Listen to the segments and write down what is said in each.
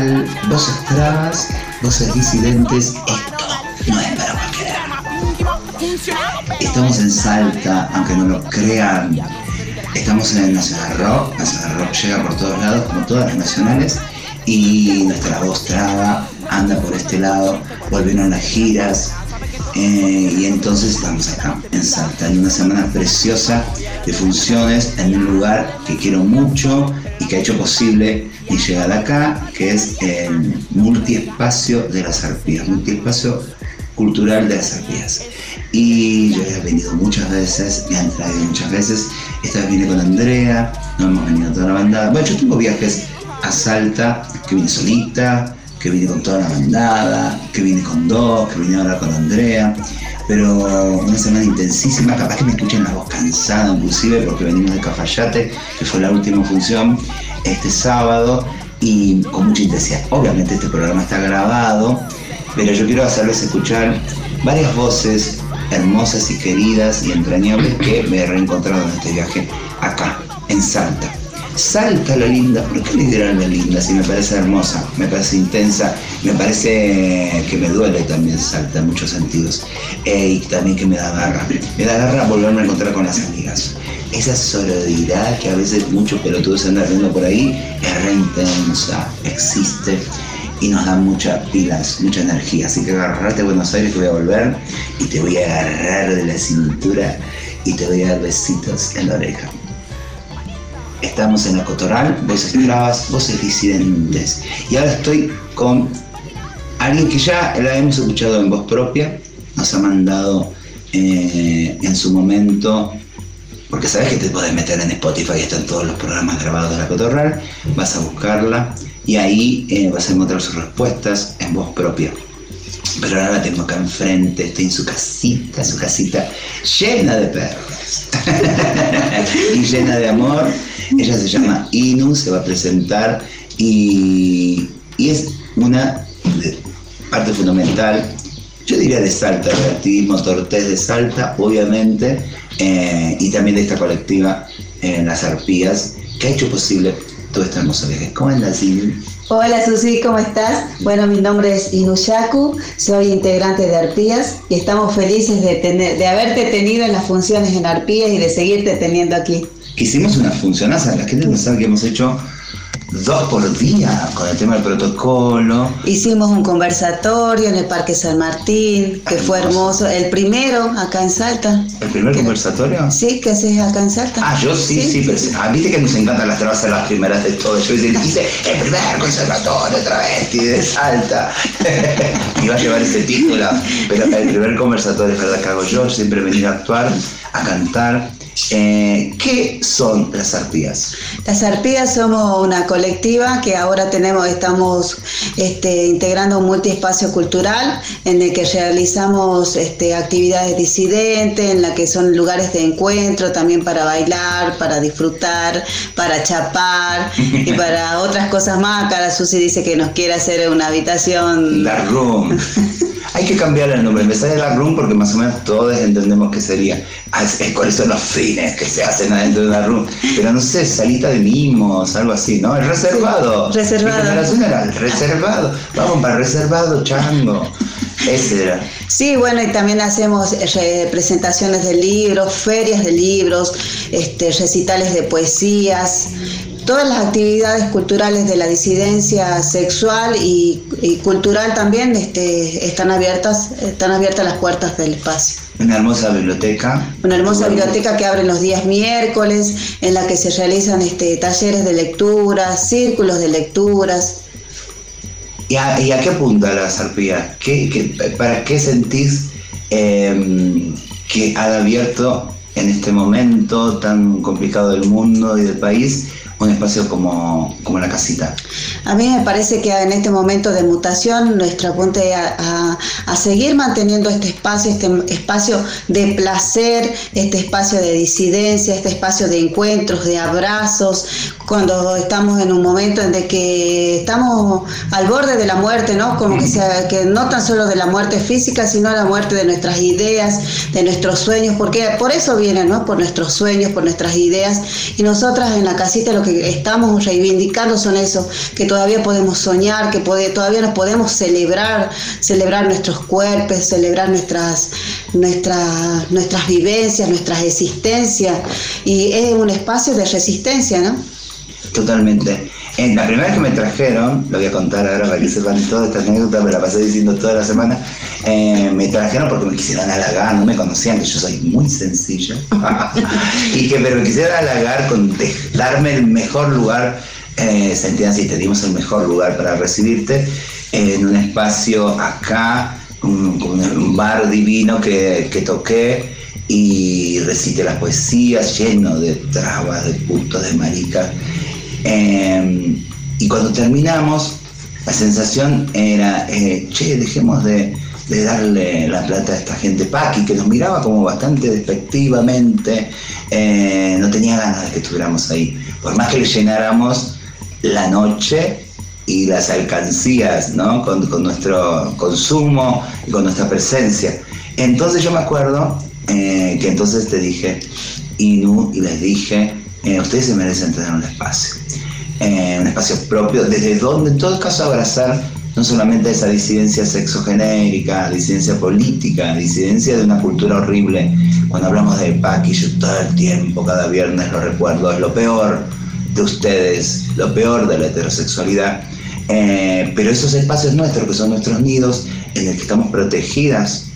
Cotorral, voces trabas, voces disidentes. Esto no es para cualquiera. Estamos en Salta, aunque no lo crean. Estamos en el Nacional Rock. Nacional Rock llega por todos lados, como todas las nacionales. Y nuestra voz traba anda por este lado. Volvieron las giras, eh, y entonces estamos acá en Salta, en una semana preciosa de funciones, en un lugar que quiero mucho que ha hecho posible mi llegada acá, que es el multiespacio de las arpías, multiespacio cultural de las arpías. Y yo he venido muchas veces, me han traído muchas veces. Esta vez vine con Andrea, no hemos venido toda la bandada. Bueno, yo tengo viajes a Salta, que vine solita, que vine con toda la bandada, que vine con dos, que vine ahora con Andrea, pero una semana intensísima, capaz que me escuchen la voz cansada inclusive porque venimos de Cafayate, que fue la última función este sábado y con mucha intensidad. Obviamente este programa está grabado, pero yo quiero hacerles escuchar varias voces hermosas y queridas y entrañables que me he reencontrado en este viaje acá, en Salta. Salta la linda, ¿por qué le la linda si me parece hermosa, me parece intensa, me parece que me duele también Salta en muchos sentidos y también que me da garra, me da garra volverme a encontrar con las amigas. Esa sororidad que a veces muchos pelotudos andan viendo por ahí es re intensa, existe y nos da muchas pilas, mucha energía. Así que agarrate a Buenos Aires que voy a volver y te voy a agarrar de la cintura y te voy a dar besitos en la oreja. Estamos en la Cotoral, voces bravas, voces disidentes. Y ahora estoy con alguien que ya la hemos escuchado en voz propia, nos ha mandado eh, en su momento, porque sabes que te puedes meter en Spotify, están todos los programas grabados de la Cotorral, vas a buscarla y ahí eh, vas a encontrar sus respuestas en voz propia. Pero ahora la tengo acá enfrente, estoy en su casita, su casita llena de perros y llena de amor. Ella se llama Inu, se va a presentar y, es una parte fundamental, yo diría de Salta, de activismo Tortés de Salta, obviamente, eh, y también de esta colectiva en Las Arpías, que ha hecho posible todo este hermoso viaje. ¿Cómo andas, Inu? Hola Susi, ¿cómo estás? Bueno, mi nombre es Inushaku, soy integrante de Arpías y estamos felices de, tener, de haberte tenido en las funciones en Arpías y de seguirte teniendo aquí. Hicimos una función, la gente no sabe que hemos hecho dos por día con el tema del protocolo. Hicimos un conversatorio en el Parque San Martín, que fue hermoso. El primero acá en Salta. ¿El primer conversatorio? Sí, que haces acá en Salta. Ah, yo sí, sí, pero ah, viste que nos encantan las trabas las primeras de todo. Yo hice el primer conservatorio travesti de Salta. Iba a llevar ese título, pero el primer conversatorio es verdad que hago yo, siempre venir a actuar, a cantar eh, ¿Qué son las arpías? Las arpías somos una colectiva que ahora tenemos, estamos este, integrando un multiespacio cultural en el que realizamos este, actividades disidentes, en la que son lugares de encuentro también para bailar, para disfrutar, para chapar y para otras cosas más. Cara Susi dice que nos quiere hacer una habitación. La room. Hay que cambiar el nombre. Me sale la room porque más o menos todos entendemos que sería. Ah, cuáles son los fines que se hacen adentro de una room. Pero no sé, salita de mimos, algo así, ¿no? El reservado. Reservado. Mi generación era el reservado. Vamos para reservado, chango. Ese era. Sí, bueno, y también hacemos eh, presentaciones de libros, ferias de libros, este, recitales de poesías, todas las actividades culturales de la disidencia sexual y, cultural también este, están abiertas, están abiertas las puertas del espacio. Una hermosa biblioteca. Una hermosa biblioteca que abre los días miércoles, en la que se realizan este, talleres de lectura, círculos de lecturas. ¿Y a, qué apunta la zarpía? para qué sentís em, que ha abierto en este momento tan complicado del mundo y del país un espacio como, como la casita? A mí me parece que en este momento de mutación nuestro apunte a, a, seguir manteniendo este espacio, este espacio de placer, este espacio de disidencia, este espacio de encuentros, de abrazos, cuando estamos en un momento en que estamos al borde de la muerte, ¿no? Como que, sea, que no tan solo de la muerte física, sino la muerte de nuestras ideas, de nuestros sueños, porque por eso vienen, ¿no? Por nuestros sueños, por nuestras ideas. Y nosotras en la casita lo que estamos reivindicando son eso, que todavía podemos soñar, que todavía nos podemos celebrar, celebrar nuestros cuerpos, celebrar nuestras, nuestras, nuestras vivencias, nuestras existencias, y es un espacio de resistencia, ¿no? Totalmente. En la primera vez que me trajeron, lo voy a contar ahora para que sepan toda esta anécdota, me la pasé diciendo toda la semana, eh, me trajeron porque me quisieran halagar, no me conocían, que yo soy muy sencilla, y que pero me quisieran halagar con darme el mejor lugar, eh, sentían así, te dimos el mejor lugar para recibirte, en un espacio acá, un, un bar divino que, que toqué, y recité las poesías lleno de trabas, de putos, de maricas. Em, y cuando terminamos, la sensación era, eh, che, dejemos de, darle la plata a esta gente paqui, que nos miraba como bastante despectivamente, eh, no tenía ganas de que estuviéramos ahí. Por más que le llenáramos la noche y las alcancías, ¿no? Con, nuestro consumo con nuestra presencia. Entonces yo me acuerdo eh, que entonces te dije, Inu, y les dije, ustedes se merecen tener un espacio, eh, un espacio desde donde en todo caso abrazar no solamente esa disidencia sexogenérica, disidencia política, disidencia de una cultura horrible. Cuando hablamos de yo todo el tiempo, cada viernes lo recuerdo, es lo peor de ustedes, lo peor de la heterosexualidad. pero esos espacios nuestros, que son nuestros nidos, en el que estamos protegidas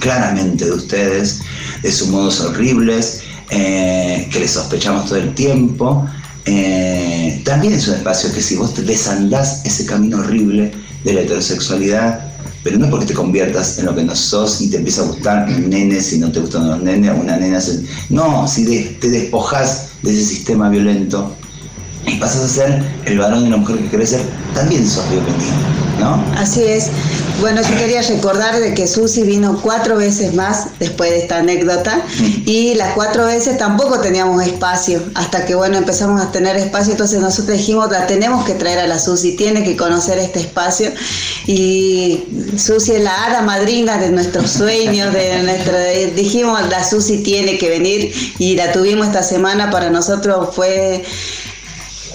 claramente de ustedes, de sus modos horribles, eh, que les sospechamos todo el tiempo. Eh, también es un espacio que si vos te desandás ese camino horrible de la heterosexualidad, pero no porque te conviertas en lo que no sos y te empieza a gustar un nene si no te gustan los nenes, una nena. No, si te despojas de ese sistema violento y pasas a ser el varón y la mujer que querés ser, también sos bienvenido, ¿no? Así es. Bueno, yo quería recordar de que Susi vino cuatro veces más después de esta anécdota mm. y las cuatro veces tampoco teníamos espacio, hasta que bueno, empezamos a tener espacio, entonces nosotros dijimos, la tenemos que traer a la Susi, tiene que conocer este espacio y Susi es la hada madrina de nuestros sueños, de nuestro, dijimos, la Susi tiene que venir y la tuvimos esta semana, para nosotros fue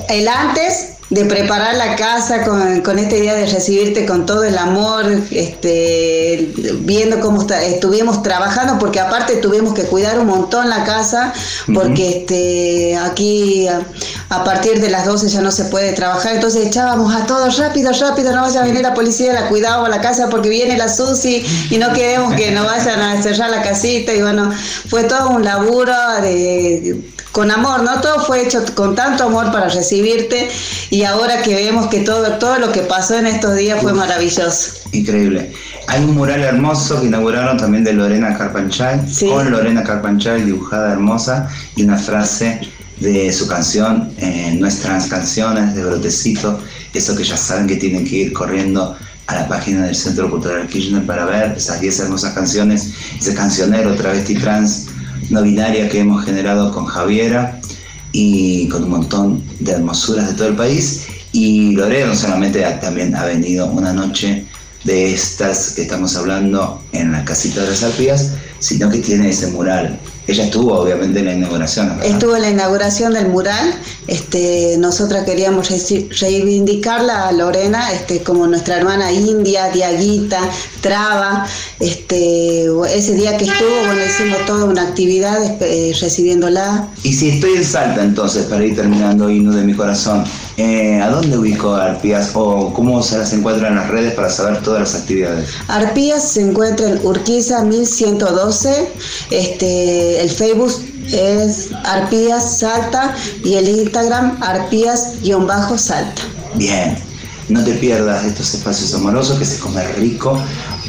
el antes de preparar la casa con, con, esta idea de recibirte con todo el amor, este, viendo cómo estuvimos trabajando, porque aparte tuvimos que cuidar un montón la casa, porque este, aquí a, partir de las 12 ya no se puede trabajar, entonces echábamos a todos rápido, rápido, no vaya a venir la policía, la cuidábamos la casa porque viene la Susi y no queremos que nos vayan a cerrar la casita y bueno, fue todo un laburo de con amor, ¿no? Todo fue hecho con tanto amor para recibirte y ahora que vemos que todo, todo lo que pasó en estos días fue maravilloso. Increíble. Hay un mural hermoso que inauguraron también de Lorena Carpanchay, con Lorena Carpanchay dibujada hermosa y una frase de su canción, eh, Nuestras canciones de Brotecito, eso que ya saben que tienen que ir corriendo a la página del Centro Cultural Kirchner para ver esas 10 hermosas canciones, ese cancionero travesti trans no binaria que hemos generado con Javiera y con un montón de hermosuras de todo el país. Y Lorena no solamente también ha venido una noche de estas que estamos hablando en la casita de las arpías, sino que tiene ese mural ella estuvo obviamente en la inauguración. Estuvo en la inauguración del mural. Este, nosotras queríamos reivindicarla a Lorena este, como nuestra hermana india, Diaguita, Traba. Este, ese día que estuvo, bueno, hicimos toda una actividad eh, recibiéndola. Y si estoy en Salta entonces, para ir terminando, Inu de mi corazón, eh, ¿a dónde ubico a Arpías o cómo se las encuentra en las redes para saber todas las actividades? Arpías se encuentra en Urquiza 1112. Este, el Facebook es Arpías Salta y el Instagram Arpías-Salta. Bien, no te pierdas estos espacios amorosos que se come rico.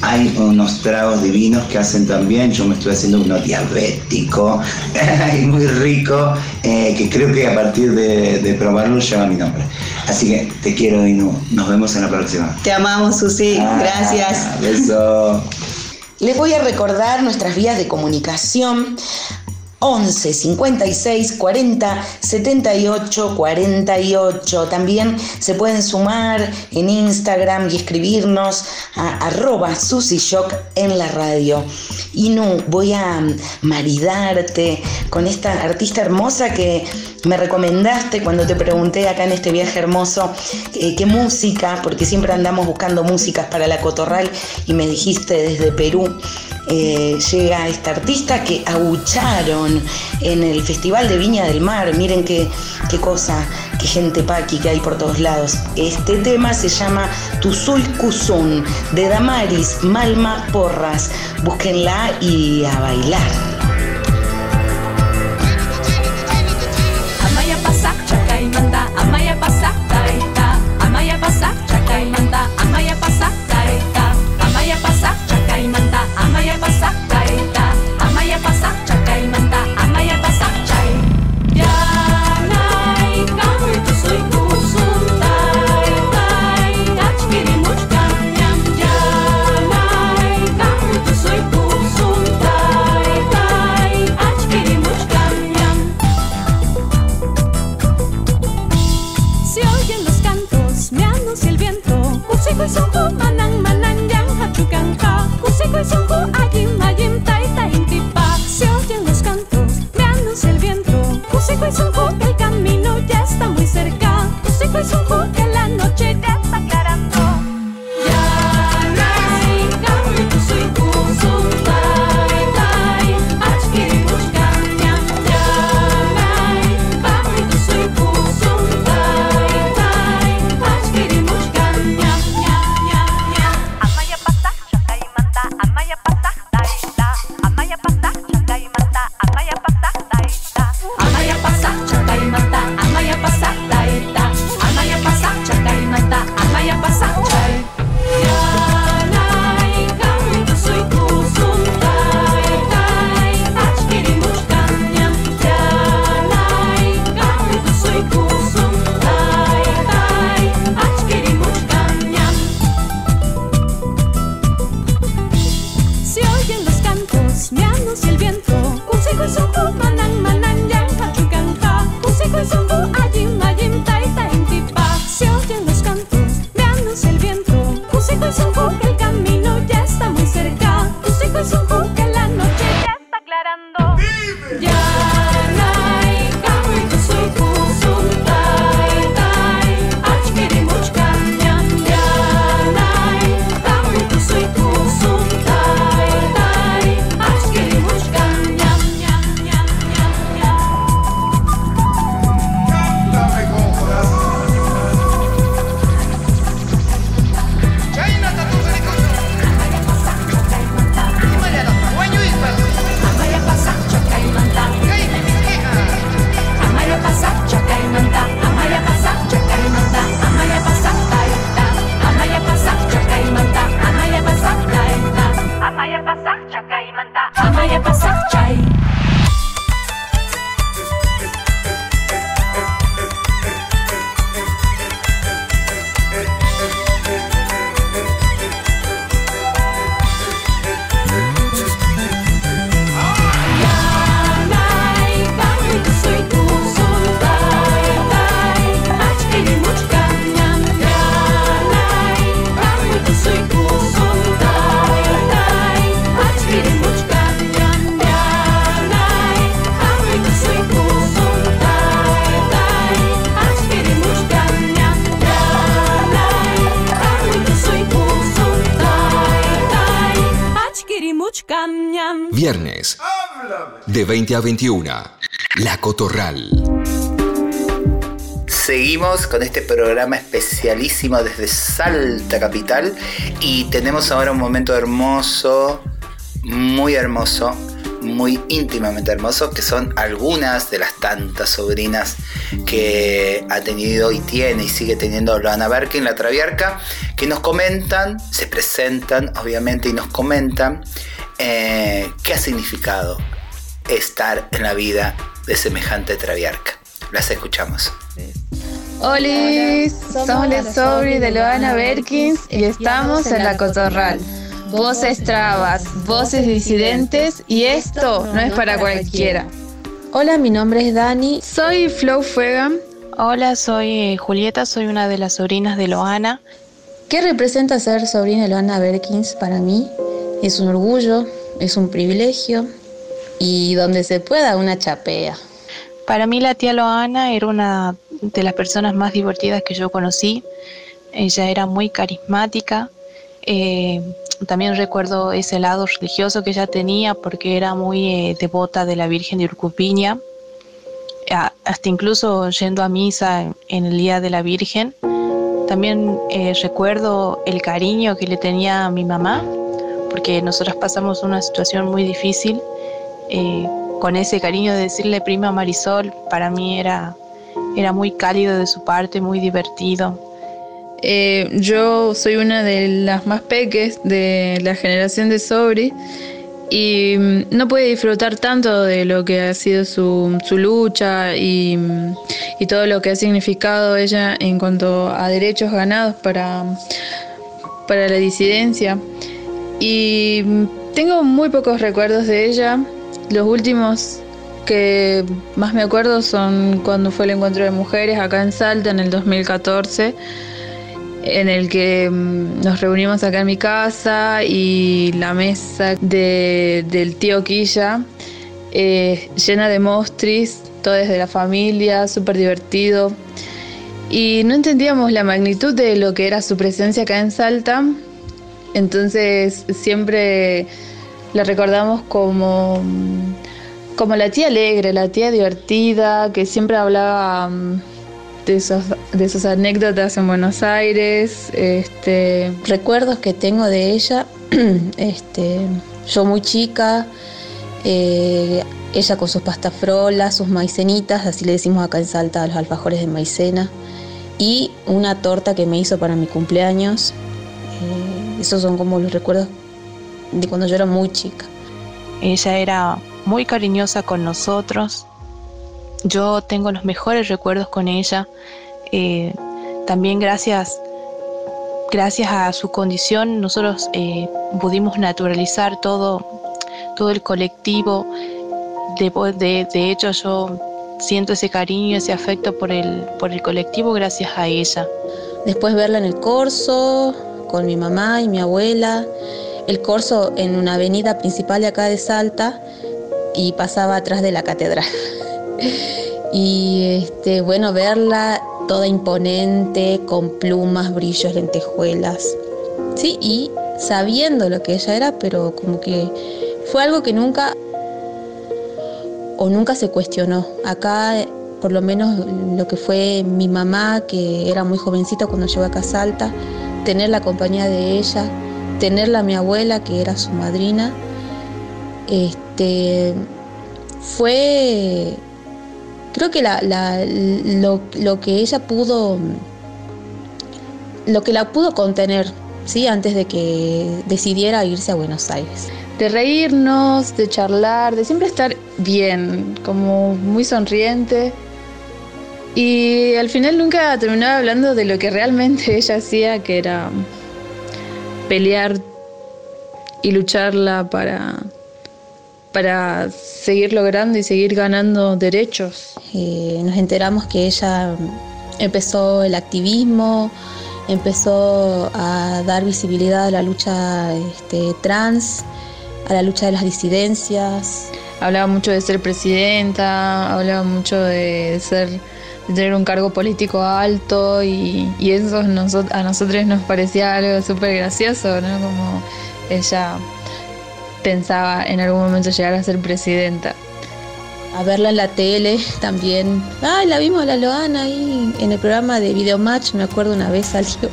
Hay unos tragos divinos que hacen también. Yo me estoy haciendo uno diabético y muy rico, eh, que creo que a partir de, probarlo lleva mi nombre. Así que te quiero, Inu. Nos vemos en la próxima. Te amamos, Susi. Ah, Gracias. Beso. Les voy a recordar nuestras vías de comunicación. 11 56 40 78 48. También se pueden sumar en Instagram y escribirnos a arroba en la radio. No, voy a maridarte con esta artista hermosa que me recomendaste cuando te pregunté acá en este viaje hermoso eh, qué música, porque siempre andamos buscando músicas para la cotorral y me dijiste desde Perú eh, llega esta artista que en el Festival de Viña del Mar. Miren qué, qué cosa, qué gente paqui que hay por todos lados. Este tema se llama Tuzul Kuzun de Damaris Malma Porras. Búsquenla y a bailar. De 20 a 21. La Cotorral. Seguimos con este programa especialísimo desde Salta Capital y tenemos ahora un momento hermoso, muy hermoso, muy íntimamente hermoso, que son algunas de las tantas sobrinas que ha tenido y tiene y sigue teniendo Loana Berkin, la Traviarca, que nos comentan, se presentan obviamente y nos comentan eh, qué ha significado estar en la vida de semejante traviarca. Las escuchamos. Hola, somos las sobri de Loana Berkins y estamos en la Cotorral. Voces trabas, voces disidentes y esto no es para cualquiera. Hola, mi nombre es Dani. Soy Flow Fuega. Hola, soy eh, Julieta, soy una de las sobrinas de Loana. ¿Qué representa ser sobrina de Loana Berkins para mí? Es un orgullo, es un privilegio y donde se pueda una chapea. Para mí la tía Loana era una de las personas más divertidas que yo conocí. Ella era muy carismática. Eh, también recuerdo ese lado religioso que ella tenía porque era muy eh, devota de la Virgen de Urcupiña hasta incluso yendo a misa en el Día de la Virgen. También eh, recuerdo el cariño que le tenía a mi mamá, porque nosotros pasamos una situación muy difícil. Eh, con ese cariño de decirle prima Marisol, para mí era, era muy cálido de su parte, muy divertido. Eh, yo soy una de las más peques de la generación de Sobri y mm, no puede disfrutar tanto de lo que ha sido su, lucha y, todo lo que ha significado ella en cuanto a derechos ganados para, para la disidencia. Y mm, tengo muy pocos recuerdos de ella. Los últimos que más me acuerdo son cuando fue el encuentro de mujeres acá en Salta en el 2014 en el que mm, nos reunimos acá en mi casa y la mesa del tío Quilla eh, llena de mostris, todo desde la familia, súper divertido. Y no entendíamos la magnitud de lo que era su presencia acá en Salta, entonces siempre la recordamos como, como la tía alegre, la tía divertida, que siempre hablaba mm, de, esos, de esas anécdotas en Buenos Aires, este, recuerdos que tengo de ella, este, yo muy chica, eh, ella con sus pastafrolas, sus maicenitas, así le decimos acá en Salta a los alfajores de maicena, y una torta que me hizo para mi cumpleaños. Eh, esos son como los recuerdos de cuando yo era muy chica. Ella era muy cariñosa con nosotros, yo tengo los mejores recuerdos con ella. Eh, también gracias, gracias a su condición nosotros eh, pudimos naturalizar todo, todo el colectivo. De, de, hecho yo siento ese cariño, ese afecto por el, por el colectivo gracias a ella. Después verla en el corso, con mi mamá y mi abuela. El corso en una avenida principal de acá de Salta y pasaba atrás de la catedral. y este, bueno, verla toda imponente, con plumas, brillos, lentejuelas. Sí, y sabiendo lo que ella era, pero como que fue algo que nunca o nunca se cuestionó. Acá, por lo menos lo que fue mi mamá, que era muy jovencita cuando llegó acá a Salta, tener la compañía de ella, tenerla a mi abuela, que era su madrina, este, fue creo que la, lo, que ella pudo, lo que la pudo contener, ¿sí? Antes de que decidiera irse a Buenos Aires. De reírnos, de charlar, de siempre estar bien, como muy sonriente. Y al final nunca terminaba hablando de lo que realmente ella hacía, que era pelear y lucharla para para seguir logrando y seguir ganando derechos. Eh, nos enteramos que ella empezó el activismo, empezó a dar visibilidad a la lucha este, trans, a la lucha de las disidencias. Hablaba mucho de ser presidenta, hablaba mucho de ser de tener un cargo político alto y, eso a nosotros nos parecía algo súper gracioso, ¿no? Como ella pensaba en algún momento llegar a ser presidenta. A verla en la tele también. Ay, la vimos a la Loana ahí en el programa de Videomatch, me acuerdo una vez salió.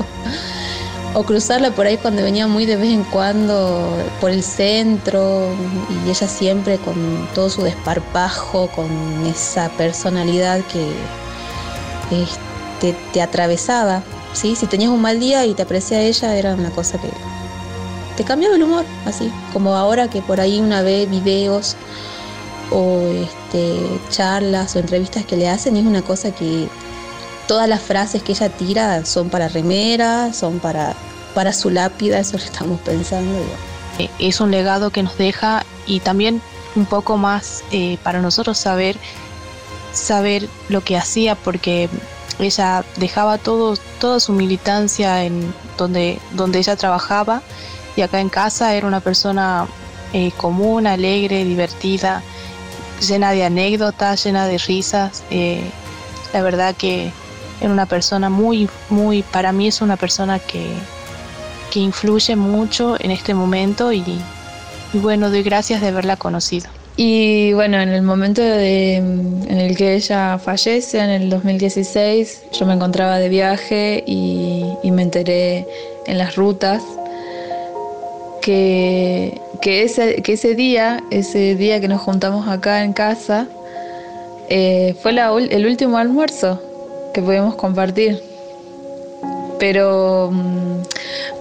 o cruzarla por ahí cuando venía muy de vez en cuando por el centro y ella siempre con todo su desparpajo, con esa personalidad que este, te atravesaba. ¿sí? Si tenías un mal día y te aprecia ella, era una cosa que te cambiaba el humor, así, como ahora que por ahí una vez videos o este, charlas o entrevistas que le hacen es una cosa que todas las frases que ella tira son para remera, son para, para su lápida, eso lo estamos pensando. Eh, es un legado que nos deja y también un poco más eh, para nosotros saber, saber lo que hacía, porque ella dejaba todo, toda su militancia en donde, donde ella trabajaba y acá en casa era una persona eh, común, alegre, divertida, llena de anécdotas, llena de risas. Eh, la verdad que era una persona muy, muy, para mí es una persona que, que influye mucho en este momento y, y bueno, doy gracias de haberla conocido. Y bueno, en el momento en el que ella fallece, en el 2016, yo me encontraba de viaje y, me enteré en las rutas que, que, ese, que ese día, ese día que nos juntamos acá en casa, eh, fue el último almuerzo que pudimos compartir. Pero mm,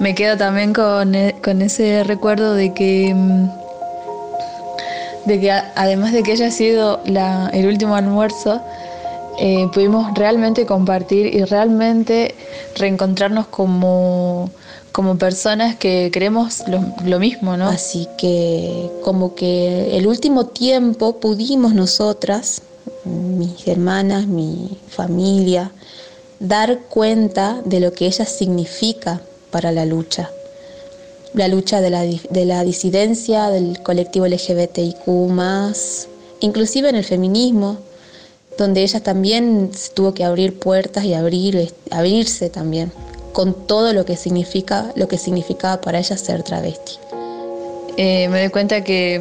me quedo también con, e, con ese recuerdo de que mm, de que además de que haya sido el último almuerzo, eh, pudimos realmente compartir y realmente reencontrarnos como, como personas que queremos lo, mismo, ¿no? Así que como que el último tiempo pudimos nosotras, mis hermanas, mi familia, dar cuenta de lo que ella significa para la lucha la lucha de la, de la disidencia, del colectivo LGBTIQ, inclusive en el feminismo, donde ella también tuvo que abrir puertas y abrir, abrirse también con todo lo que significa, lo que significaba para ella ser travesti. Eh, me doy cuenta que,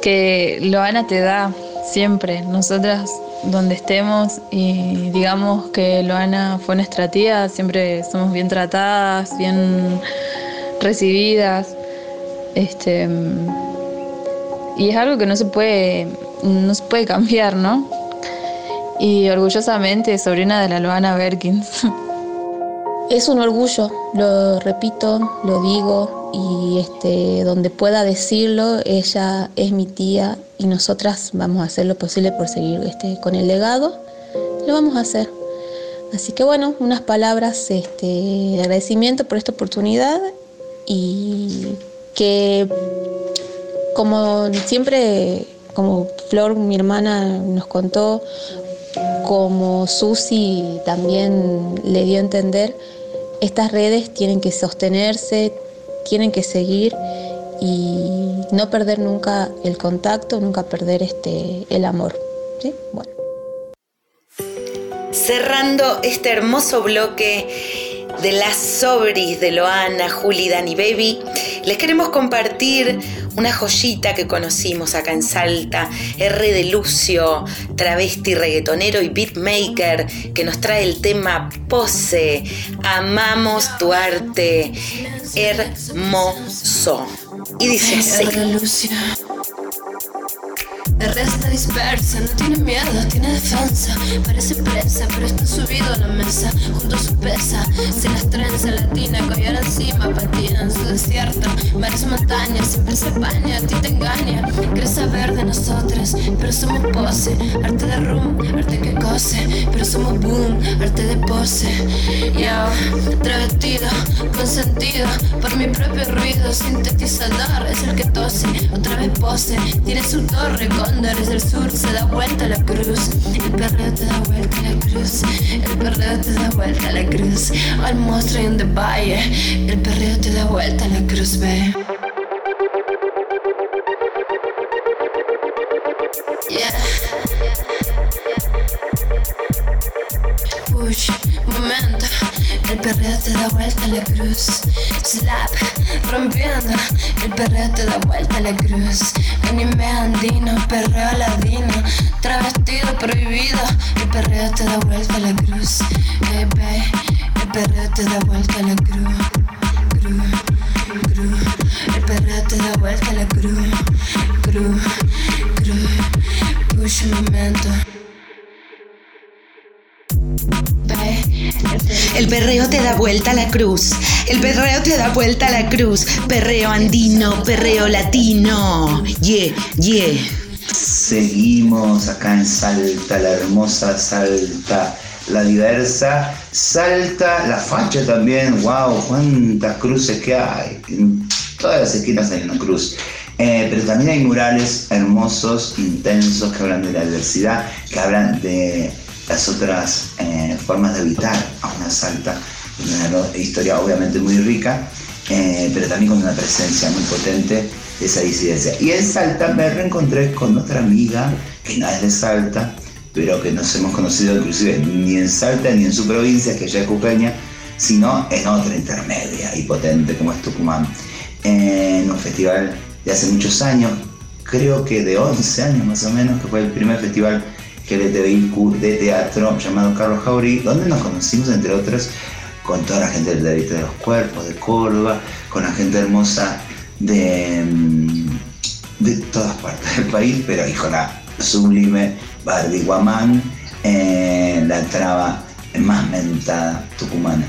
que Loana te da siempre, nosotras donde estemos y digamos que Loana fue nuestra tía, siempre somos bien tratadas, bien recibidas. Este, y es algo que no se puede, no se puede cambiar, ¿no? Y orgullosamente sobrina de la Loana Berkins. Es un orgullo, lo repito, lo digo y este, donde pueda decirlo, ella es mi tía y nosotras vamos a hacer lo posible por seguir este, con el legado, lo vamos a hacer. Así que bueno, unas palabras este, de agradecimiento por esta oportunidad y que como siempre, como Flor, mi hermana, nos contó, como Susi también le dio a entender, estas redes tienen que sostenerse, tienen que seguir y no perder nunca el contacto, nunca perder este, el amor. Bueno. Cerrando este hermoso bloque de las sobris de Loana, Juli, Dani Baby, les queremos compartir una joyita que conocimos acá en Salta, R de Lucio, travesti reggaetonero y beatmaker, que nos trae el tema Pose. Amamos tu arte, hermoso. Y dice así. El resto dispersa, no tiene miedo, tiene defensa. Parece presa, pero está subido a la mesa. Junto a su pesa, sin las trenzas latina, collar encima, patina en su desierto. Varias montañas, siempre se baña, a ti te engaña. Crees saber de nosotras, pero somos pose. Arte de rum, arte que cose. Pero somos boom, arte de pose. Yo, travestido, consentido por mi propio ruido. Sintetizador es el que tose, otra vez pose. Tiene su torre desde el sur se da vuelta la cruz. El perreo te da vuelta la cruz. El perreo te da vuelta la cruz. Al monstruo en the valle. El perreo te da vuelta la cruz, ve. Perreo te da vuelta la cruz. Slap, rompiendo. El perreo te da vuelta la cruz. Anime andino, perreo ladino. Travestido prohibido. El perreo te da vuelta la cruz. Hey, El perreo da vuelta la cruz. Cruz, cruz. El perreo te da vuelta la cruz. Cruz, cruz. Push un momento. El perreo te da vuelta a la cruz. El perreo te da vuelta a la cruz. Perreo andino, perreo latino. Yeah, yeah. Seguimos acá en Salta, la hermosa Salta, la diversa Salta, la facha también. ¡Wow! ¡Cuántas cruces que hay! En todas las esquinas hay una cruz. Eh, pero también hay murales hermosos, intensos, que hablan de la diversidad, que hablan de las otras eh, formas de habitar a una salta, una historia obviamente muy rica, eh, pero también con una presencia muy potente de esa disidencia. Y en Salta me reencontré con otra amiga que no es de Salta, pero que nos hemos conocido inclusive ni en Salta ni en su provincia, que ella es cupeña, sino en otra intermedia y potente como es Tucumán, en un festival de hace muchos años, creo que de 11 años más o menos, que fue el primer festival que LTBIQ de teatro llamado Carlos Jaurí, donde nos conocimos entre otros con toda la gente del Derecho de los Cuerpos, de Córdoba, con la gente hermosa de, mm, de todas partes del país, pero y con la sublime Barbie Guamán, eh, la traba más mentada tucumana.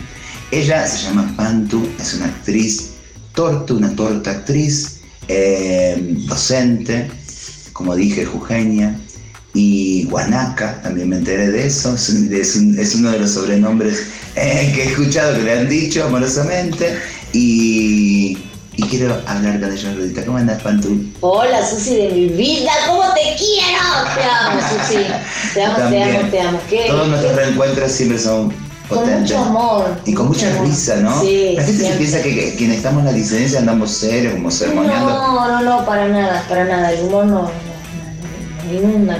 Ella se llama Pantu, es una actriz torta, una torta actriz, eh, docente, como dije, jujeña, y Guanaca, también me enteré de eso, es, uno de los sobrenombres eh, que he escuchado que le han dicho amorosamente, y, quiero hablar con ella, Rudita. ¿Cómo andas, Pantu? Hola, Susi de mi vida, ¿cómo te quiero? Te amo, Susi. Te amo, te amo, te amo. Todos nuestros reencuentros siempre son con mucho amor. Y con mucha risa, ¿no? Sí, la gente se piensa que, quienes estamos en la disidencia andamos serios, como ceremoniando. No, no, no, para nada, para nada. El humor no, nos inunda,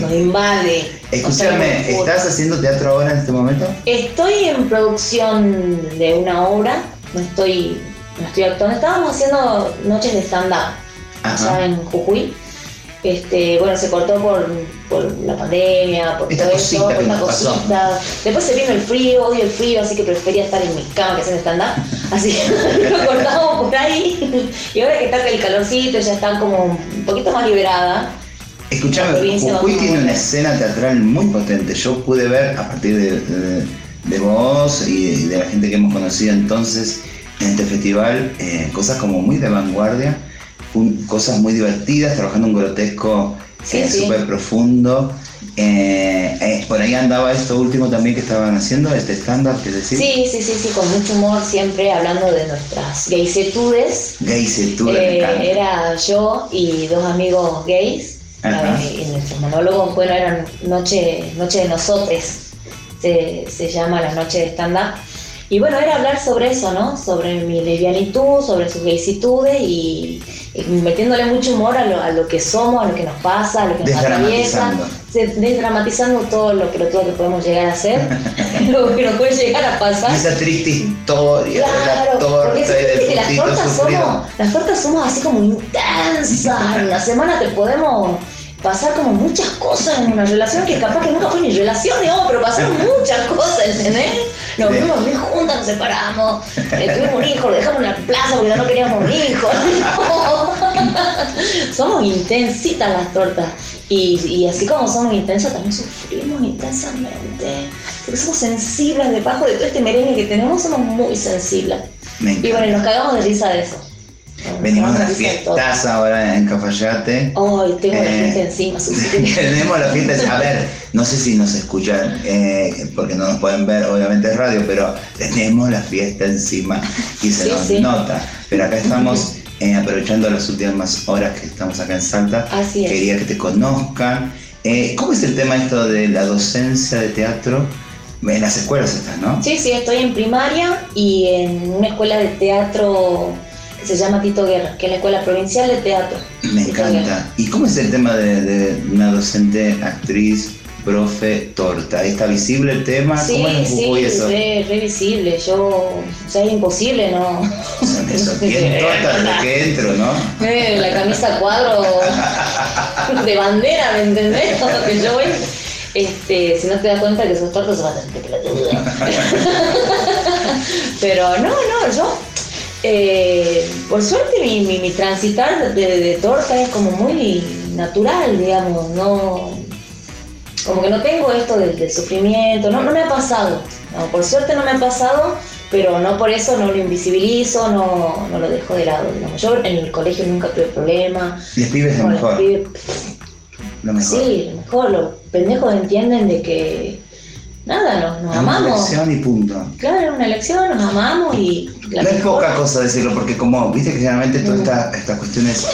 nos, invade. Escúchame, ¿estás haciendo teatro ahora en este momento? Estoy en producción de una obra, no estoy, no estoy actuando. Estábamos haciendo noches de stand-up allá en Jujuy. Este, bueno, se cortó por, por la pandemia, por esta todo eso, por esta cosita. Después se vino el frío, odio el frío, así que prefería estar en mi cama que hacer stand-up. Así que lo cortamos por ahí. Y ahora que está el calorcito, ya están como un poquito más liberada. Escuchame, Jujuy tiene una escena teatral muy potente. Yo pude ver a partir de, de, vos y de la gente que hemos conocido entonces en este festival eh, cosas como muy de vanguardia cosas muy divertidas, trabajando un grotesco eh, súper profundo. Eh, eh, por ahí andaba esto último también que estaban haciendo, este stand-up, que decir. Sí, sí, sí, sí, con mucho humor, siempre hablando de nuestras gaysetudes. Gaysetudes, Era yo y dos amigos gays. Y nuestros monólogos, bueno, eran Noche, noche de Nosotres, se, se llama la noche de stand-up. Y bueno, era hablar sobre eso, ¿no? Sobre mi lesbianitud, sobre sus gaysitudes y, metiéndole mucho humor a lo, a lo, que somos, a lo que nos pasa, a lo que nos atraviesa. Desdramatizando todo lo que, todo que podemos llegar a hacer, lo que nos puede llegar a pasar. Esa triste historia claro, de la torta y del las tortas, somos, las tortas somos así como intensas. En la semana te podemos pasar como muchas cosas en una relación que capaz que nunca fue ni relación, digamos, pero pasaron muchas cosas, ¿entendés? Nos vimos muy juntas, nos separamos, eh, tuvimos un hijo, lo dejamos en la plaza porque no queríamos un hijo. somos intensitas las tortas. Y, y, así como somos intensas, también sufrimos intensamente. Porque somos sensibles debajo de todo este merengue que tenemos, somos muy sensibles. Y bueno, nos cagamos de risa de eso. Venimos a la fiestas ahora en Cafayate. Ay, tengo la fiesta eh, encima, Tenemos la fiesta, a ver, no sé si nos escuchan, eh, porque no nos pueden ver, obviamente es radio, pero tenemos la fiesta encima y se nos nota. Pero acá estamos eh, aprovechando las últimas horas que estamos acá en Salta. Así Quería que te conozcan. ¿Cómo es el tema esto de la docencia de teatro? En las escuelas estás, ¿no? Sí, sí, estoy en primaria y en una escuela de teatro se llama Tito Guerra, que es la Escuela Provincial de Teatro. Me encanta. ¿Y cómo es el tema de, una docente, actriz, profe, torta? ¿Está visible el tema? Sí, ¿Cómo es sí, eso? Re, re, visible. Yo, o sea, es imposible, ¿no? Eso, tiene torta desde que entro, ¿no? Eh, la camisa cuadro de bandera, ¿me entendés? que yo voy. Este, si no te das cuenta que sos torta, sos bastante pelotuda. Pero no, no, yo eh, por suerte mi, mi, transitar de, torta es como muy natural, digamos, no como que no tengo esto del, sufrimiento, no, no me ha pasado, por suerte no me ha pasado, pero no por eso no lo invisibilizo, no, no lo dejo de lado. Digamos. Yo en el colegio nunca tuve problemas. Les pibes lo mejor. lo mejor. Sí, lo mejor. Los pendejos entienden de que nada, nos, nos amamos. Una elección y punto. Claro, una elección, nos amamos y no es poca cosa decirlo, porque como, viste que generalmente todas estas esta cuestiones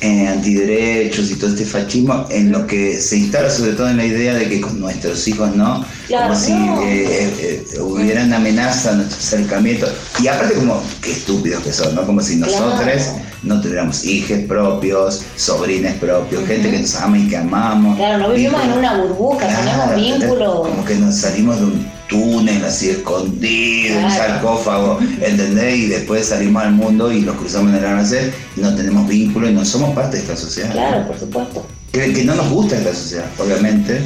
eh, antiderechos y todo este fascismo, en lo que se instala sobre todo en la idea de que con nuestros hijos no, como si eh, eh, hubiera una amenaza a nuestro acercamiento. Y aparte como, qué estúpidos que son, ¿no? Como si nosotros no tuviéramos hijos propios, sobrines propios, gente que nos ama y que amamos. Claro, no vivimos en una burbuja, tenemos vínculos. Como que nos salimos de un túnel así escondido, un sarcófago, ¿entendés? Y después salimos al mundo y nos cruzamos en el amanecer y no tenemos vínculo y no somos parte de esta sociedad. Claro, por supuesto. Que, que no nos gusta esta sociedad, obviamente.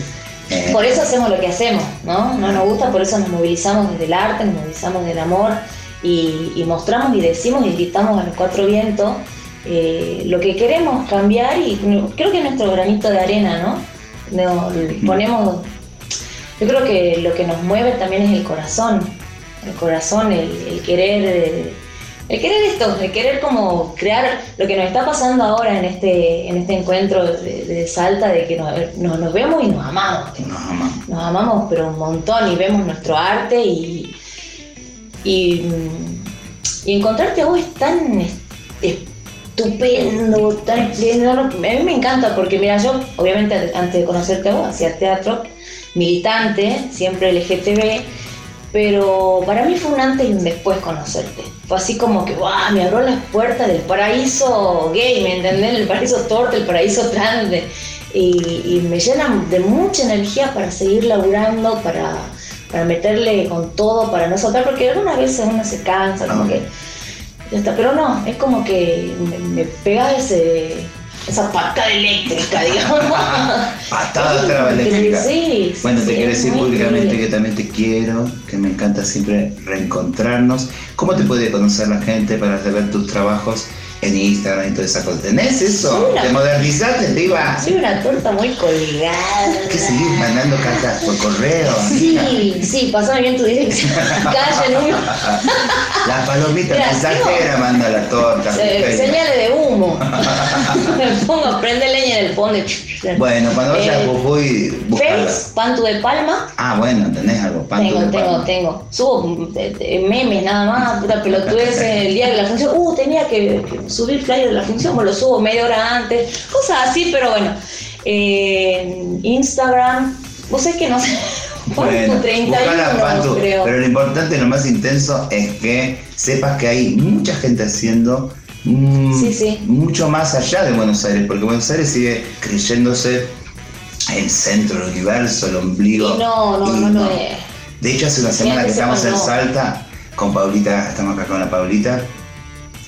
Eh, por eso hacemos lo que hacemos, ¿no? No nos gusta, por eso nos movilizamos desde el arte, nos movilizamos del amor y, mostramos y decimos y gritamos a los cuatro vientos eh, lo que queremos cambiar y creo que nuestro granito de arena, ¿no? Nos ponemos yo creo que lo que nos mueve también es el corazón, el corazón, el, querer, el querer esto, el querer como crear lo que nos está pasando ahora en este, en este encuentro de, Salta, de que nos, vemos y nos amamos. Nos amamos. Nos amamos, pero un montón, y vemos nuestro arte y, y, encontrarte a vos es tan estupendo, tan espléndido. A mí me encanta porque, mira, yo, obviamente, antes de conocerte a vos, hacía teatro militante, siempre LGTB, pero para mí fue un antes y un después conocerte. Fue así como que, ¡guau! Me abrió las puertas del paraíso gay, ¿me entendés? El paraíso torte, el paraíso trans, y, me llenan de mucha energía para seguir laburando, para, para meterle con todo, para no soltar, porque algunas veces uno se cansa, como que ya está, pero no, es como que me, me pega ese esa patada eléctrica, digamos. patada eléctrica. Sí, bueno, te quiero decir públicamente que también te quiero, que me encanta siempre reencontrarnos. ¿Cómo te puede conocer la gente para ver tus trabajos? En Instagram y todas esas cosas. ¿Tenés eso? Una, ¿Te modernizaste, diva? Soy una torta muy colgada. ¿Qué seguir mandando cartas por correo? Sí, sí, pasame bien tu dirección. Calle, número. La palomita mensajera manda la torta. señales de humo. Me pongo, prende leña en el fondo. Bueno, cuando vayas eh, voy Face, Pantu de Palma. Ah, bueno, tenés algo. Pantu tengo, tengo, tengo. Subo eh, eh, memes nada más, puta pelotudez el día de la función. Uh, tenía que subir flyer de la función, pues lo subo media hora antes, cosas así, pero bueno. Eh, Instagram, vos es que no sé. Bueno, 31, creo. pero lo importante, lo más intenso es que sepas que hay mucha gente haciendo mm, mucho más allá de Buenos Aires, porque Buenos Aires sigue creyéndose el centro del universo, el ombligo. no, no, no, no. De hecho, hace una semana que estamos en Salta con Paulita, estamos acá con la Paulita,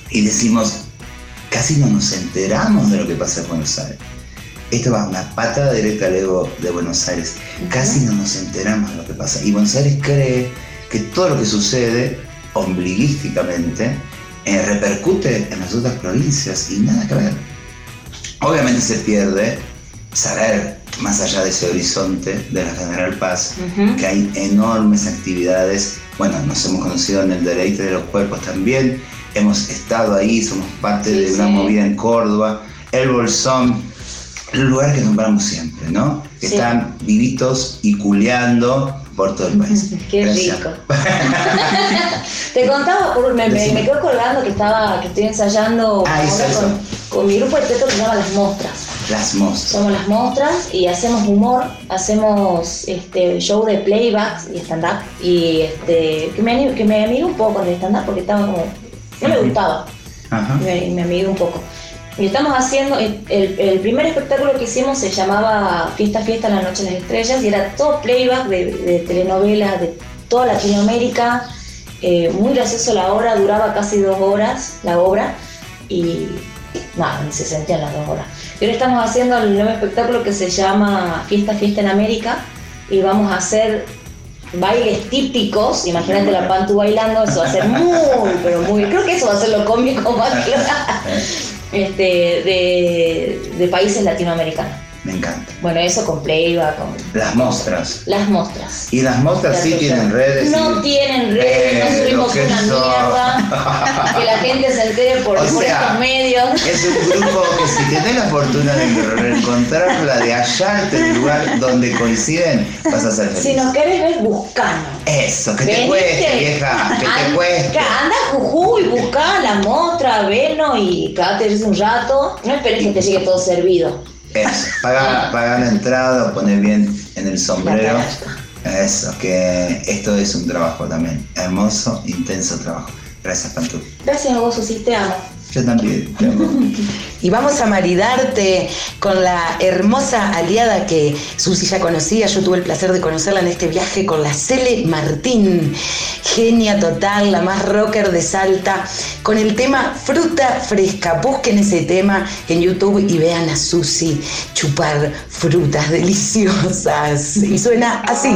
y decimos, casi no nos enteramos de lo que pasa en Buenos Aires. Esto va una patada directa al ego de Buenos Aires. Casi no nos enteramos de lo que pasa. Y Buenos Aires cree que todo lo que sucede ombliguísticamente eh, repercute en las otras provincias y nada que ver. Obviamente se pierde saber, más allá de ese horizonte de la General Paz, que hay enormes actividades. Bueno, nos hemos conocido en el deleite de los cuerpos también, hemos estado ahí, somos parte de una movida en Córdoba, el Bolsón, el lugar que nombramos siempre, ¿no? Que están vivitos y culeando por todo el país. Qué rico. Te contaba, me, me, quedo colgando que estaba, que estoy ensayando ah, con, mi grupo de teatro que se llama Las Mostras. Las Mostras. Somos Las Mostras y hacemos humor, hacemos este show de playbacks y stand-up y este, que me, que me amigué un poco en el stand-up porque estaba como no me gustaba. Me, me un poco. Y estamos haciendo, el, primer espectáculo que hicimos se llamaba Fiesta, Fiesta, la Noche de las Estrellas y era todo playback de, telenovelas de toda Latinoamérica. Eh, muy gracioso la obra, duraba casi dos horas la obra y nada, ni se sentían las dos horas. Y ahora estamos haciendo el nuevo espectáculo que se llama Fiesta, Fiesta en América y vamos a hacer bailes típicos, imagínate la Pantu bailando, eso va a ser muy, pero muy, creo que eso va a ser lo cómico más este, de, de países latinoamericanos. Me encanta. Bueno, eso con Playback, con... Las mostras. Las mostras. Y las mostras sí tienen redes. No tienen redes, no subimos una mierda. que la gente se entere por, por estos medios. Es un grupo que si tenés la fortuna de reencontrarla, de hallarte el lugar donde coinciden, vas a ser feliz. Si nos querés ver, buscanos. Eso, que te cueste, vieja, que te cueste. Anda a Jujuy, buscá la motra, veno y quédate un rato. No esperes que te llegue todo servido. Eso, paga, paga la entrada, poner bien en el sombrero. Eso, que esto es un trabajo también. Hermoso, intenso trabajo. Gracias, Pantú. Gracias a vos, Susi, te amo. Yo también. y vamos a maridarte con la hermosa aliada que Susi ya conocía. Yo tuve el placer de conocerla en este viaje con la Cele Martín. Genia total, la más rocker de Salta, con el tema Fruta Fresca. Busquen ese tema en YouTube y vean a Susi chupar frutas deliciosas. Y suena así.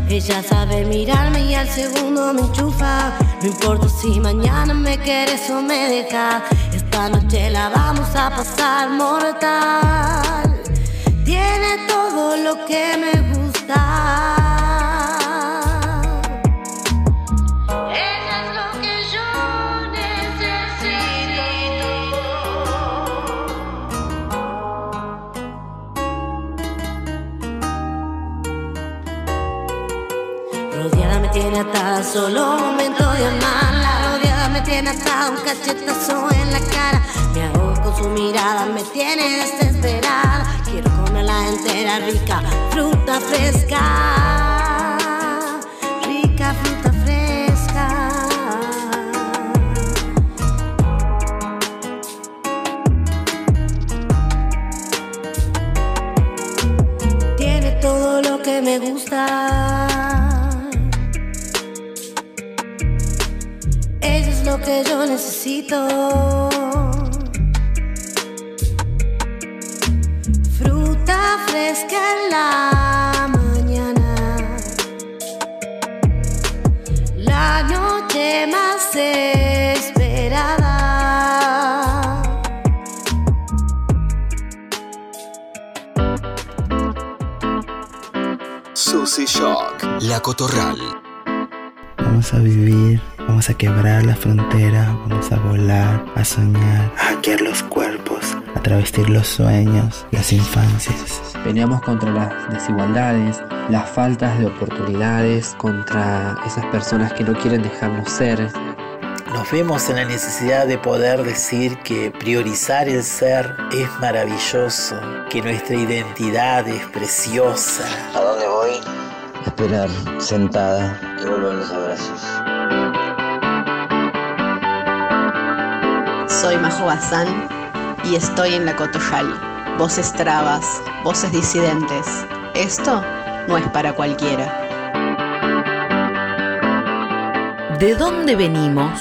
Ella sabe mirarme y al segundo me enchufa. No importa si mañana me quieres o me deja. Esta noche la vamos a pasar mortal tiene todo lo que me gusta. Tiene atada, solo un momento de amarla. Rodeada me tiene atada, un cachetazo en la cara. Me ahogo con su mirada, me tiene desesperada. Quiero la entera, rica fruta fresca. Rica fruta fresca. Tiene todo lo que me gusta. Que yo necesito. fresca en la mañana. La noche más esperada. Susy Shock, La Cotorral. Vamos a vivir, vamos a quebrar la frontera, vamos a volar, a soñar, a hackear los cuerpos, a travestir los sueños, las infancias. Peleamos contra las desigualdades, las faltas de oportunidades, contra esas personas que no quieren dejarnos ser. Nos vemos en la necesidad de poder decir que priorizar el ser es maravilloso, que nuestra identidad es preciosa. ¿A dónde voy? Esperar sentada. Y vuelvo los abrazos. Soy Majo Bazán y estoy en la Cotojal voces trabas, voces disidentes. Esto no es para cualquiera. ¿De dónde venimos?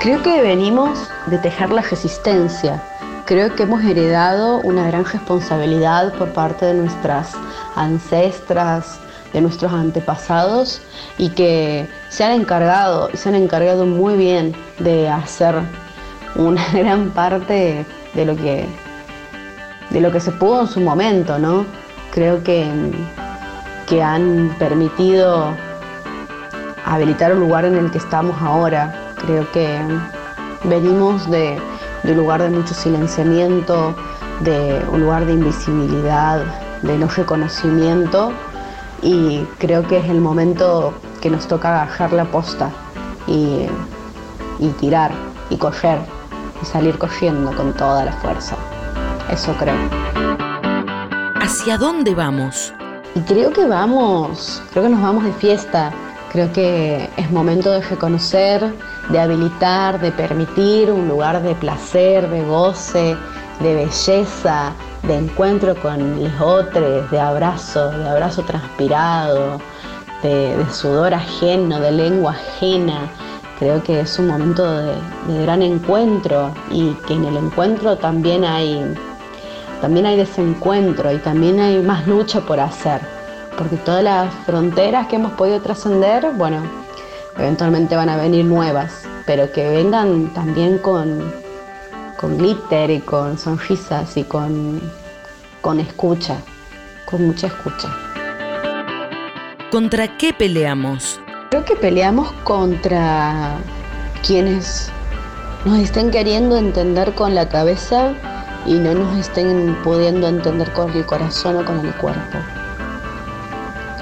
Creo que venimos de tejer la resistencia. Creo que hemos heredado una gran responsabilidad por parte de nuestras ancestras, de nuestros antepasados y que se han encargado y se han encargado muy bien de hacer una gran parte de lo que de lo que se pudo en su momento, ¿no? Creo que, que han permitido habilitar un lugar en el que estamos ahora. Creo que Venimos de, de un lugar de mucho silenciamiento, de un lugar de invisibilidad, de no reconocimiento y creo que es el momento que nos toca bajar la posta y, y tirar y correr y salir corriendo con toda la fuerza. Eso creo. ¿Hacia dónde vamos? Y creo que vamos, creo que nos vamos de fiesta. Creo que es momento de reconocer, de habilitar, de permitir un lugar de placer, de goce, de belleza, de encuentro con los otros, de abrazo, de abrazo transpirado, de, de sudor ajeno, de lengua ajena. Creo que es un momento de, gran encuentro y que en el encuentro también hay también hay desencuentro y también hay más lucha por hacer, porque todas las fronteras que hemos podido trascender, bueno, eventualmente van a venir nuevas, pero que vengan también con, con glitter y con sonrisas y con, con escucha, con mucha escucha. ¿Contra qué peleamos? Creo que peleamos contra quienes nos estén queriendo entender con la cabeza y no nos estén pudiendo entender con el corazón o con el cuerpo.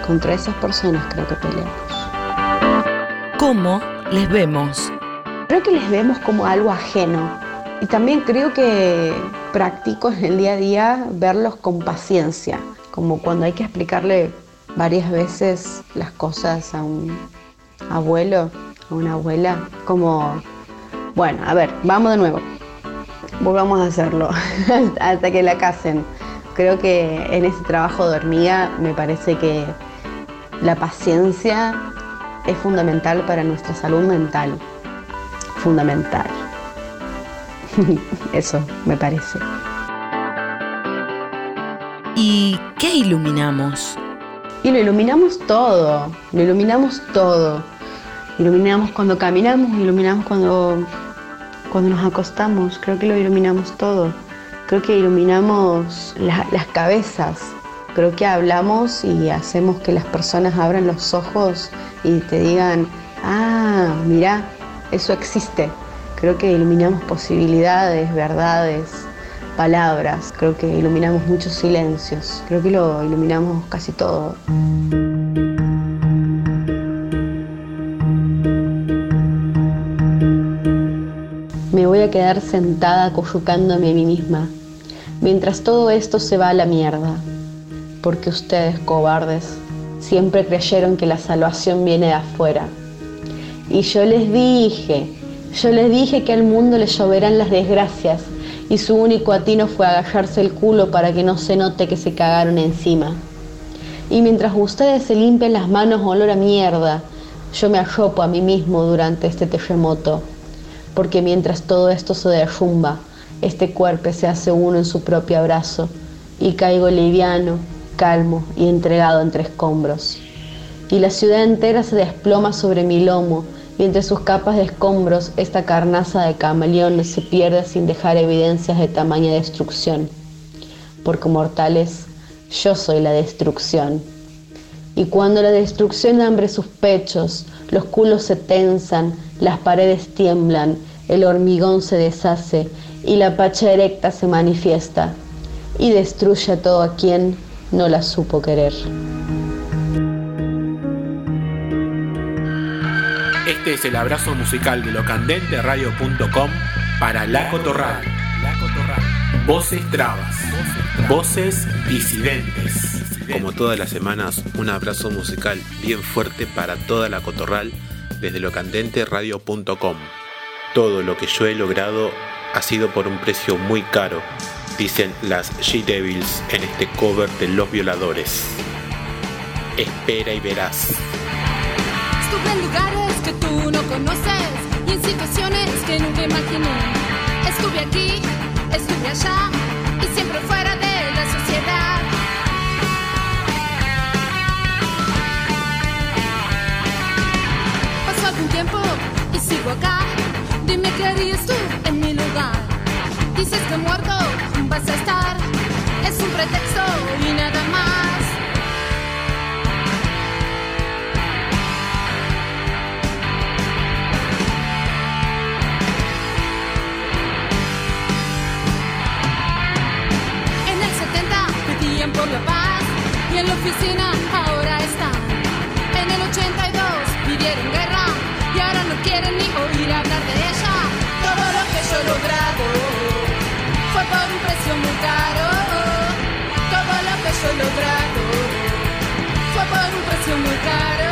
Contra esas personas creo que peleamos. ¿Cómo les vemos? Creo que les vemos como algo ajeno. Y también creo que practico en el día a día verlos con paciencia, como cuando hay que explicarle varias veces las cosas a un abuelo, a una abuela, como, bueno, a ver, vamos de nuevo volvamos a hacerlo hasta que la casen. Creo que en ese trabajo de hormiga me parece que la paciencia es fundamental para nuestra salud mental. Fundamental. Eso me parece. ¿Y qué iluminamos? Lo iluminamos todo, lo iluminamos todo. Iluminamos cuando caminamos, iluminamos cuando cuando nos acostamos, creo que lo iluminamos todo. Creo que iluminamos las cabezas. Creo que hablamos y hacemos que las personas abran los ojos y te digan, ah, mira, eso existe. Creo que iluminamos posibilidades, verdades, palabras. Creo que iluminamos muchos silencios. Creo que lo iluminamos casi todo. Me voy a quedar sentada acurrucándome a mí misma, mientras todo esto se va a la mierda, porque ustedes, cobardes, siempre creyeron que la salvación viene de afuera. Y yo les dije, yo les dije que al mundo le lloverán las desgracias y su único atino fue agarrarse el culo para que no se note que se cagaron encima. Y mientras ustedes se limpian las manos olor a mierda, yo me arropo a mí mismo durante este terremoto porque mientras todo esto se derrumba, este cuerpo se hace uno en su propio abrazo y caigo liviano, calmo y entregado entre escombros. Y la ciudad entera se desploma sobre mi lomo y entre sus capas de escombros esta carnaza de camaleones se pierde sin dejar evidencias de tamaña destrucción. Porque mortales, yo soy la destrucción. Y cuando la destrucción hambre sus pechos, los culos se tensan, las paredes tiemblan el hormigón se deshace y la pacha erecta se manifiesta y destruye a todo a quien no la supo querer. Este es el abrazo musical de locandenteradio.com para La Cotorral. Voces trabas, voces disidentes. Como todas las semanas, un abrazo musical bien fuerte para toda la Cotorral desde locandenteradio.com. Todo lo que yo he logrado ha sido por un precio muy caro, dicen las She-Devils en este cover de Los Violadores. Espera y verás. Estuve en lugares conoces y en situaciones que nunca imaginé. Estuve aquí, estuve allá y siempre fuera de la sociedad. Pasó algún tiempo y sigo acá. Dime qué harías tú en mi lugar. Dices que muerto vas a estar. Es un pretexto y nada más. Oficina ahora están. En el 82 pidieron guerra y ahora no quieren ni oír hablar de ella. Todo lo que yo he logrado fue por un precio muy caro. Todo lo que yo he logrado fue por un precio muy caro.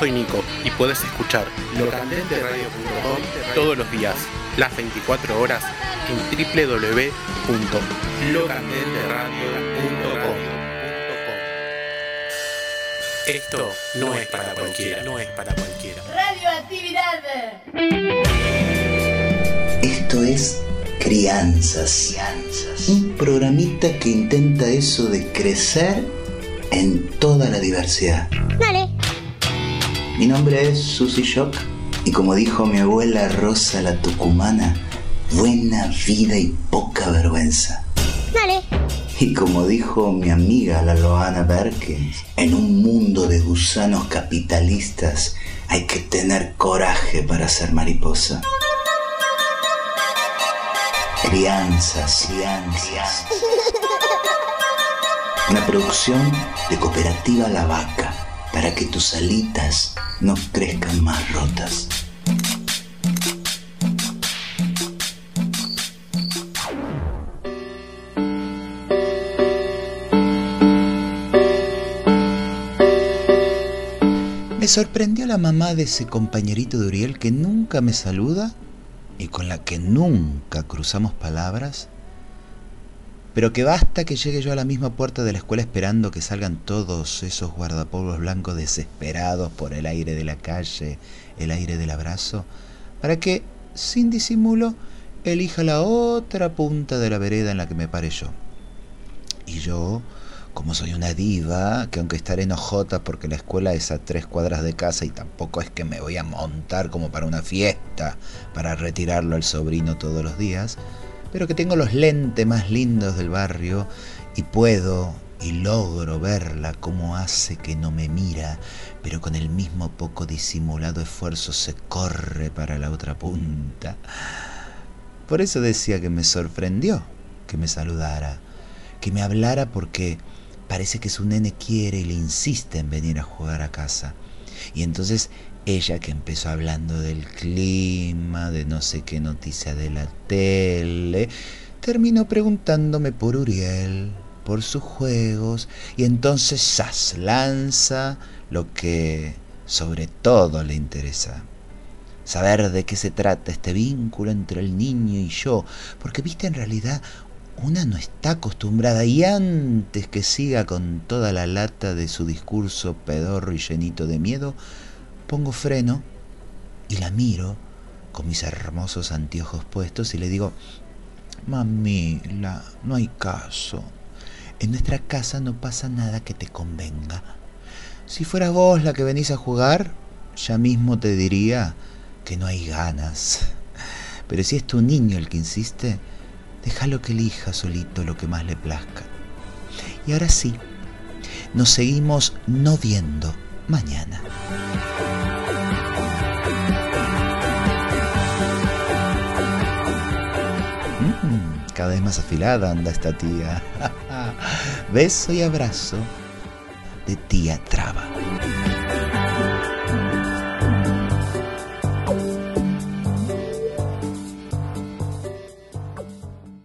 Soy Nico y puedes escuchar locandenteradio.com todos los días, las 24 horas en www.locandenteradio.com. Esto no es para cualquiera, no es para cualquiera. Radioactividad. Esto es Crianzas. Un programita que intenta eso de crecer en toda la diversidad. Dale. Mi nombre es Susy Shock y como dijo mi abuela Rosa la Tucumana, buena vida y poca vergüenza. Dale. Y como dijo mi amiga la Loana Perkins, en un mundo de gusanos capitalistas hay que tener coraje para ser mariposa. Crianzas, crianzas. Una producción de Cooperativa La Vaca para que tus alitas no crezcan más rotas. Me sorprendió la mamá de ese compañerito de Uriel que nunca me saluda y con la que nunca cruzamos palabras, pero que basta que llegue yo a la misma puerta de la escuela esperando que salgan todos esos guardapolvos blancos desesperados por el aire de la calle, el aire del abrazo, para que, sin disimulo, elija la otra punta de la vereda en la que me pare yo. Y yo, como soy una diva, que aunque estaré enojota porque la escuela es a tres cuadras de casa y tampoco es que me voy a montar como para una fiesta, para retirarlo al sobrino todos los días, pero que tengo los lentes más lindos del barrio y puedo y logro verla como hace que no me mira, pero con el mismo poco disimulado esfuerzo se corre para la otra punta. Por eso decía que me sorprendió que me saludara, que me hablara porque parece que su nene quiere y le insiste en venir a jugar a casa. Y entonces ella que empezó hablando del clima, de no sé qué noticia de la tele, terminó preguntándome por Uriel, por sus juegos, y entonces Sas lanza lo que sobre todo le interesa. Saber de qué se trata este vínculo entre el niño y yo, porque viste en realidad una no está acostumbrada y antes que siga con toda la lata de su discurso pedorro y llenito de miedo, pongo freno y la miro con mis hermosos anteojos puestos y le digo, Mamila, no hay caso. En nuestra casa no pasa nada que te convenga. Si fuera vos la que venís a jugar, ya mismo te diría que no hay ganas. Pero si es tu niño el que insiste, déjalo que elija solito lo que más le plazca. Y ahora sí, nos seguimos no viendo mañana. Cada vez más afilada anda esta tía. Beso y abrazo de tía Traba.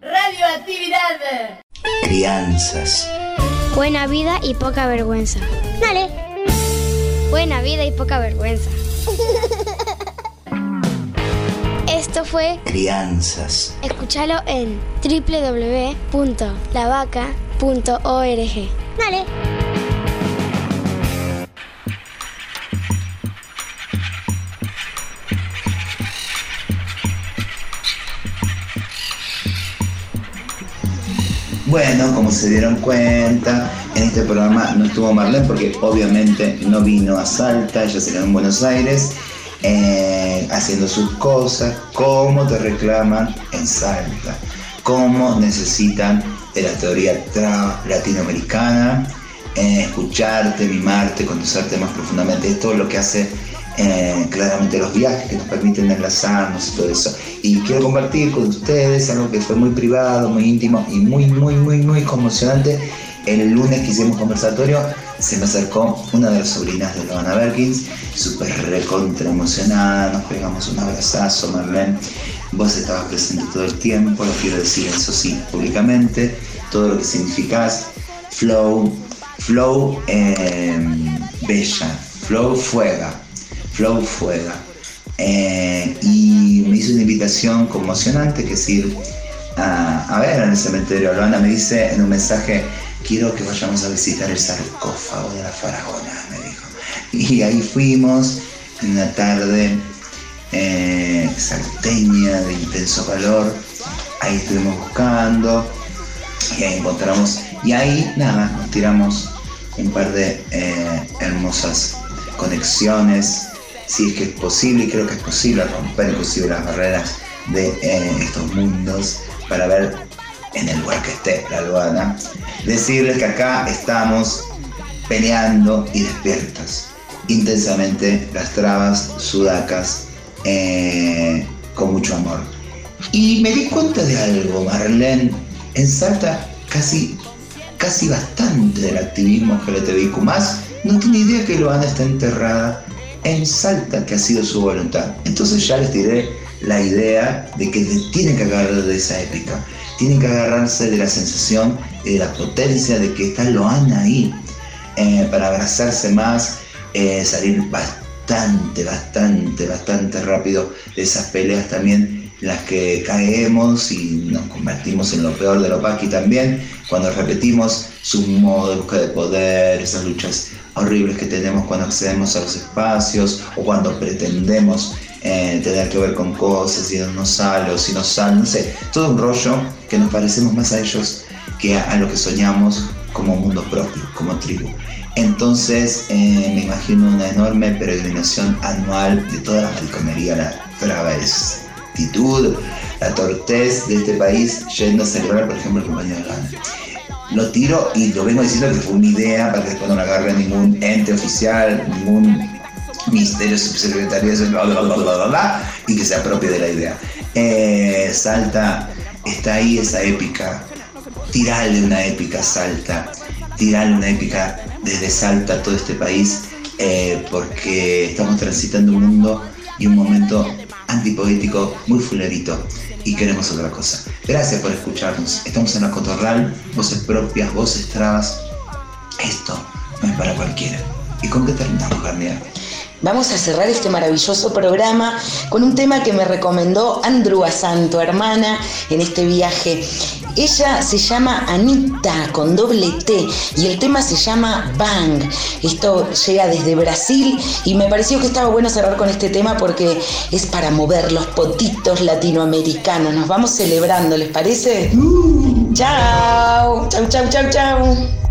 Radioactividad. Crianzas. Buena vida y poca vergüenza. Dale. Buena vida y poca vergüenza. Esto fue Crianzas. Escúchalo en www.lavaca.org. Dale. Bueno, como se dieron cuenta, en este programa no estuvo Marlene porque obviamente no vino a Salta, ella se quedó en Buenos Aires eh, haciendo sus cosas, como te reclaman en Salta, cómo necesitan de la teoría latinoamericana, eh, escucharte, mimarte, conocerte más profundamente. Esto es lo que hace eh, claramente los viajes que nos permiten enlazarnos y todo eso. Y quiero compartir con ustedes algo que fue muy privado, muy íntimo y muy, muy, muy, muy conmocionante. El lunes que hicimos conversatorio se me acercó una de las sobrinas de Loana Berkins, súper recontra emocionada, nos pegamos un abrazazo, Marlene. Vos estabas presente todo el tiempo, lo quiero decir eso sí, públicamente, todo lo que significás, flow, flow eh, bella, flow fuega, flow fuega. Eh, y me hizo una invitación conmocionante que es ir a, a ver en el cementerio. Loana me dice en un mensaje, quiero que vayamos a visitar el sarcófago de la faraona, me dijo. Y ahí fuimos en una tarde eh, salteña de intenso calor. Ahí estuvimos buscando y ahí encontramos. Y ahí nada, nos tiramos un par de eh, hermosas conexiones. Si es que es posible, y creo que es posible romper inclusive las barreras de eh, estos mundos para ver en el lugar que esté la aduana. Decirles que acá estamos peleando y despiertas intensamente las trabas sudacas eh, con mucho amor. Y me di cuenta de algo, Marlene. En Salta casi, casi bastante del activismo LGTBIQ+, no tiene idea que Loana está enterrada en Salta, que ha sido su voluntad. Entonces ya les diré la idea de que tienen que agarrar de esa épica. Tienen que agarrarse de la sensación y de la potencia de que está Loana ahí eh, para abrazarse más, eh, salir bastante, bastante, bastante rápido de esas peleas también en las que caemos y nos convertimos en lo peor de lo paqui también, cuando repetimos su modo de búsqueda de poder, esas luchas horribles que tenemos cuando accedemos a los espacios o cuando pretendemos eh, tener que ver con cosas y no sale o si nos sale, no sé, todo un rollo que nos parecemos más a ellos que a, a lo que soñamos como mundo propio, como tribu. Entonces eh, me imagino una enorme peregrinación anual de toda la mariconería, la travestitud, la tortez de este país yendo a celebrar, por ejemplo, el cumpleaños de. Lo tiro y lo vengo diciendo que fue una idea para que después no la agarre ningún ente oficial, ningún bla, bla, y que se apropie de la idea. Eh, Salta, está ahí esa épica, tirarle una épica Salta, tirarle una épica desde Salta a todo este país, eh, porque estamos transitando un mundo y un momento antipoético muy fulerito y queremos otra cosa. Gracias por escucharnos. Estamos en la Cotorral, voces propias, voces trabas. Esto no es para cualquiera. ¿Y con qué terminamos, Garnier? Vamos a cerrar este maravilloso programa con un tema que me recomendó Andrew Asanto, hermana, en este viaje. Ella se llama Anita con doble T y el tema se llama Bang. Esto llega desde Brasil y me pareció que estaba bueno cerrar con este tema porque es para mover los potitos latinoamericanos. Nos vamos celebrando, ¿les parece? Uh. Chao, chao, chao, chao, chao.